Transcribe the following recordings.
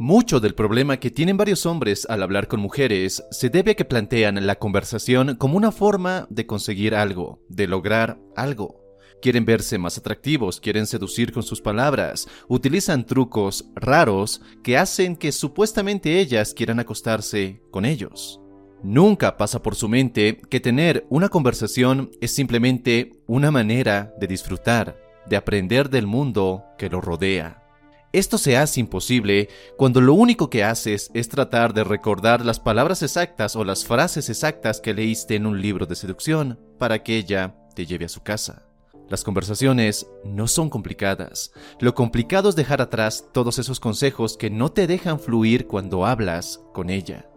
Mucho del problema que tienen varios hombres al hablar con mujeres se debe a que plantean la conversación como una forma de conseguir algo, de lograr algo. Quieren verse más atractivos, quieren seducir con sus palabras, utilizan trucos raros que hacen que supuestamente ellas quieran acostarse con ellos. Nunca pasa por su mente que tener una conversación es simplemente una manera de disfrutar, de aprender del mundo que lo rodea. Esto se hace imposible cuando lo único que haces es tratar de recordar las palabras exactas o las frases exactas que leíste en un libro de seducción para que ella te lleve a su casa. Las conversaciones no son complicadas. Lo complicado es dejar atrás todos esos consejos que no te dejan fluir cuando hablas con ella.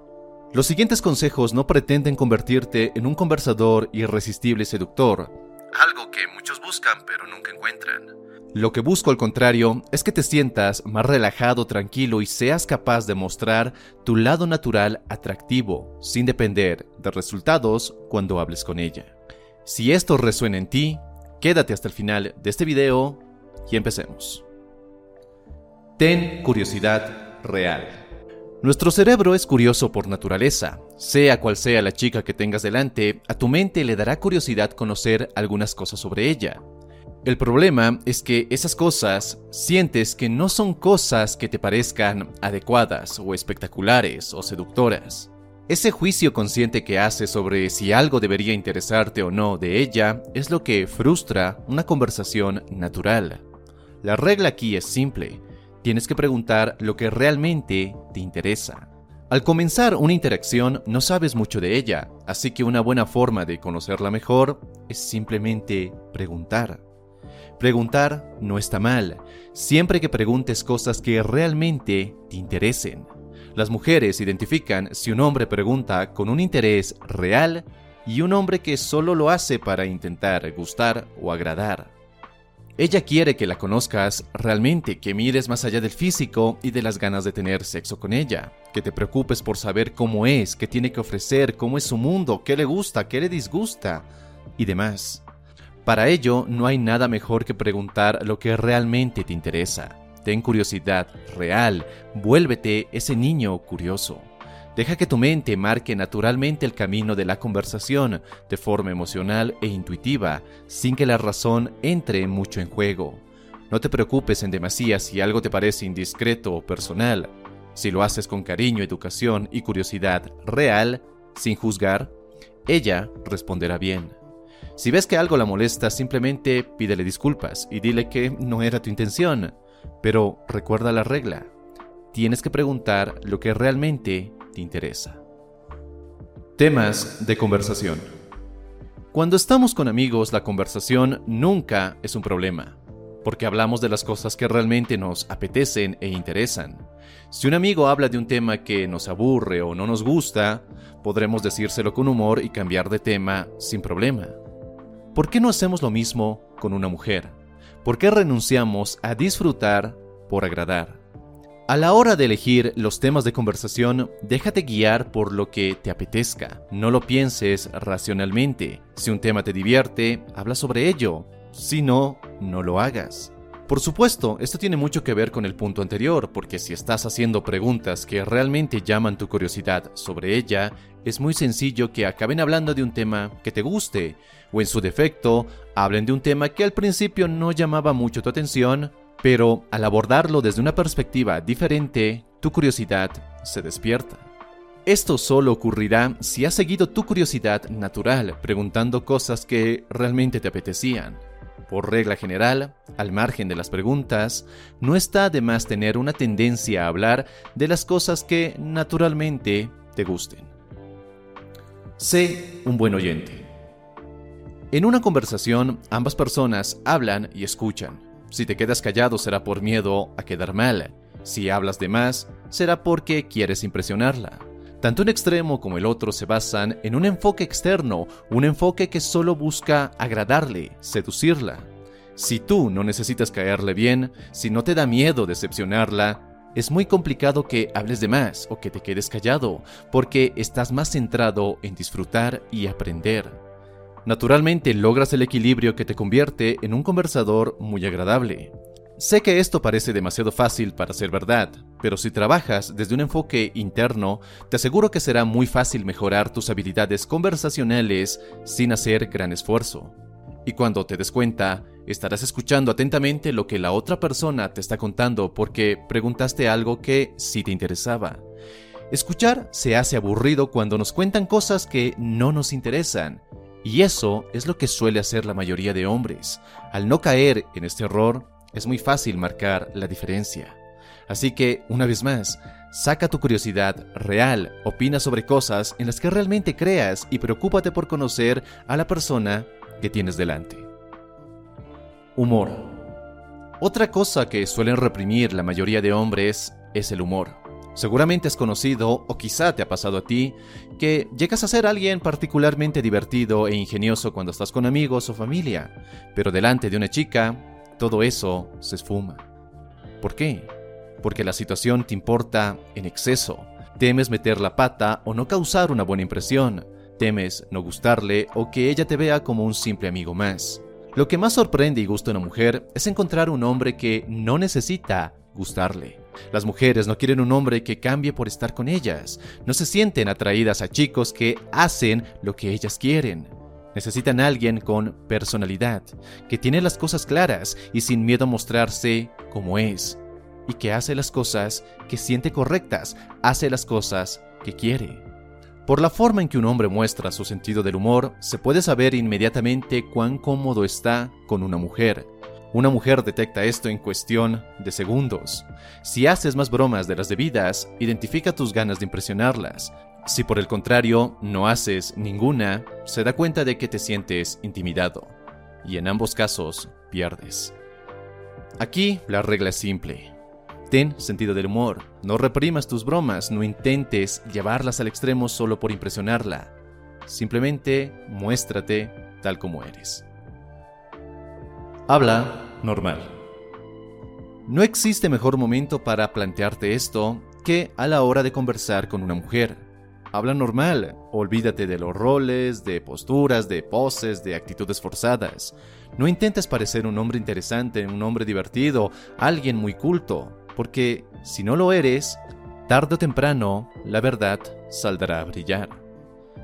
Los siguientes consejos no pretenden convertirte en un conversador irresistible seductor, algo que muchos buscan pero nunca encuentran. Lo que busco al contrario es que te sientas más relajado, tranquilo y seas capaz de mostrar tu lado natural atractivo, sin depender de resultados cuando hables con ella. Si esto resuena en ti, quédate hasta el final de este video y empecemos. Ten curiosidad real. Nuestro cerebro es curioso por naturaleza. Sea cual sea la chica que tengas delante, a tu mente le dará curiosidad conocer algunas cosas sobre ella. El problema es que esas cosas sientes que no son cosas que te parezcan adecuadas o espectaculares o seductoras. Ese juicio consciente que haces sobre si algo debería interesarte o no de ella es lo que frustra una conversación natural. La regla aquí es simple, tienes que preguntar lo que realmente te interesa. Al comenzar una interacción no sabes mucho de ella, así que una buena forma de conocerla mejor es simplemente preguntar. Preguntar no está mal, siempre que preguntes cosas que realmente te interesen. Las mujeres identifican si un hombre pregunta con un interés real y un hombre que solo lo hace para intentar gustar o agradar. Ella quiere que la conozcas realmente, que mires más allá del físico y de las ganas de tener sexo con ella, que te preocupes por saber cómo es, qué tiene que ofrecer, cómo es su mundo, qué le gusta, qué le disgusta y demás. Para ello, no hay nada mejor que preguntar lo que realmente te interesa. Ten curiosidad real, vuélvete ese niño curioso. Deja que tu mente marque naturalmente el camino de la conversación de forma emocional e intuitiva, sin que la razón entre mucho en juego. No te preocupes en demasía si algo te parece indiscreto o personal. Si lo haces con cariño, educación y curiosidad real, sin juzgar, ella responderá bien. Si ves que algo la molesta, simplemente pídele disculpas y dile que no era tu intención. Pero recuerda la regla. Tienes que preguntar lo que realmente te interesa. Temas de conversación. Cuando estamos con amigos, la conversación nunca es un problema, porque hablamos de las cosas que realmente nos apetecen e interesan. Si un amigo habla de un tema que nos aburre o no nos gusta, podremos decírselo con humor y cambiar de tema sin problema. ¿Por qué no hacemos lo mismo con una mujer? ¿Por qué renunciamos a disfrutar por agradar? A la hora de elegir los temas de conversación, déjate guiar por lo que te apetezca. No lo pienses racionalmente. Si un tema te divierte, habla sobre ello. Si no, no lo hagas. Por supuesto, esto tiene mucho que ver con el punto anterior, porque si estás haciendo preguntas que realmente llaman tu curiosidad sobre ella, es muy sencillo que acaben hablando de un tema que te guste, o en su defecto, hablen de un tema que al principio no llamaba mucho tu atención, pero al abordarlo desde una perspectiva diferente, tu curiosidad se despierta. Esto solo ocurrirá si has seguido tu curiosidad natural preguntando cosas que realmente te apetecían. Por regla general, al margen de las preguntas, no está de más tener una tendencia a hablar de las cosas que naturalmente te gusten. Sé un buen oyente. En una conversación, ambas personas hablan y escuchan. Si te quedas callado será por miedo a quedar mal. Si hablas de más, será porque quieres impresionarla. Tanto un extremo como el otro se basan en un enfoque externo, un enfoque que solo busca agradarle, seducirla. Si tú no necesitas caerle bien, si no te da miedo decepcionarla, es muy complicado que hables de más o que te quedes callado, porque estás más centrado en disfrutar y aprender. Naturalmente logras el equilibrio que te convierte en un conversador muy agradable. Sé que esto parece demasiado fácil para ser verdad, pero si trabajas desde un enfoque interno, te aseguro que será muy fácil mejorar tus habilidades conversacionales sin hacer gran esfuerzo. Y cuando te des cuenta, estarás escuchando atentamente lo que la otra persona te está contando porque preguntaste algo que sí te interesaba. Escuchar se hace aburrido cuando nos cuentan cosas que no nos interesan, y eso es lo que suele hacer la mayoría de hombres. Al no caer en este error, es muy fácil marcar la diferencia. Así que, una vez más, saca tu curiosidad real, opina sobre cosas en las que realmente creas y preocúpate por conocer a la persona que tienes delante. Humor. Otra cosa que suelen reprimir la mayoría de hombres es el humor. Seguramente has conocido, o quizá te ha pasado a ti, que llegas a ser alguien particularmente divertido e ingenioso cuando estás con amigos o familia, pero delante de una chica, todo eso se esfuma. ¿Por qué? Porque la situación te importa en exceso. Temes meter la pata o no causar una buena impresión. Temes no gustarle o que ella te vea como un simple amigo más. Lo que más sorprende y gusta a una mujer es encontrar un hombre que no necesita gustarle. Las mujeres no quieren un hombre que cambie por estar con ellas. No se sienten atraídas a chicos que hacen lo que ellas quieren. Necesitan a alguien con personalidad, que tiene las cosas claras y sin miedo a mostrarse como es, y que hace las cosas que siente correctas, hace las cosas que quiere. Por la forma en que un hombre muestra su sentido del humor, se puede saber inmediatamente cuán cómodo está con una mujer, una mujer detecta esto en cuestión de segundos. Si haces más bromas de las debidas, identifica tus ganas de impresionarlas. Si por el contrario no haces ninguna, se da cuenta de que te sientes intimidado. Y en ambos casos, pierdes. Aquí la regla es simple. Ten sentido del humor, no reprimas tus bromas, no intentes llevarlas al extremo solo por impresionarla. Simplemente muéstrate tal como eres. Habla normal. No existe mejor momento para plantearte esto que a la hora de conversar con una mujer. Habla normal, olvídate de los roles, de posturas, de poses, de actitudes forzadas. No intentes parecer un hombre interesante, un hombre divertido, alguien muy culto, porque si no lo eres, tarde o temprano la verdad saldrá a brillar.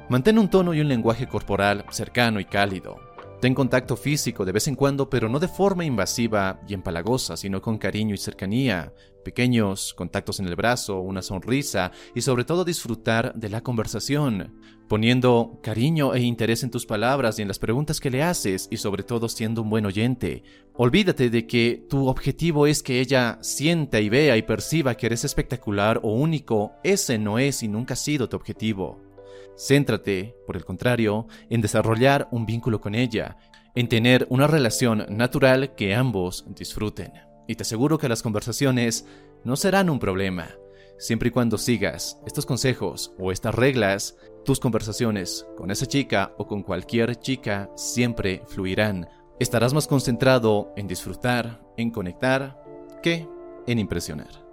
Mantén un tono y un lenguaje corporal cercano y cálido. Ten contacto físico de vez en cuando, pero no de forma invasiva y empalagosa, sino con cariño y cercanía, pequeños contactos en el brazo, una sonrisa y sobre todo disfrutar de la conversación, poniendo cariño e interés en tus palabras y en las preguntas que le haces y sobre todo siendo un buen oyente. Olvídate de que tu objetivo es que ella sienta y vea y perciba que eres espectacular o único, ese no es y nunca ha sido tu objetivo. Céntrate, por el contrario, en desarrollar un vínculo con ella, en tener una relación natural que ambos disfruten. Y te aseguro que las conversaciones no serán un problema. Siempre y cuando sigas estos consejos o estas reglas, tus conversaciones con esa chica o con cualquier chica siempre fluirán. Estarás más concentrado en disfrutar, en conectar, que en impresionar.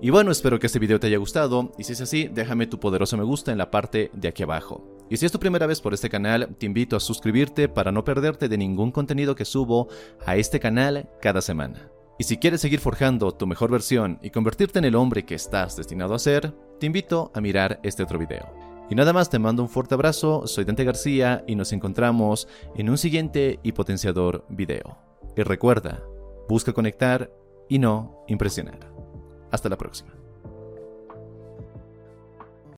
Y bueno, espero que este video te haya gustado, y si es así, déjame tu poderoso me gusta en la parte de aquí abajo. Y si es tu primera vez por este canal, te invito a suscribirte para no perderte de ningún contenido que subo a este canal cada semana. Y si quieres seguir forjando tu mejor versión y convertirte en el hombre que estás destinado a ser, te invito a mirar este otro video. Y nada más, te mando un fuerte abrazo, soy Dante García y nos encontramos en un siguiente y potenciador video. Y recuerda, busca conectar y no impresionar. Hasta la próxima.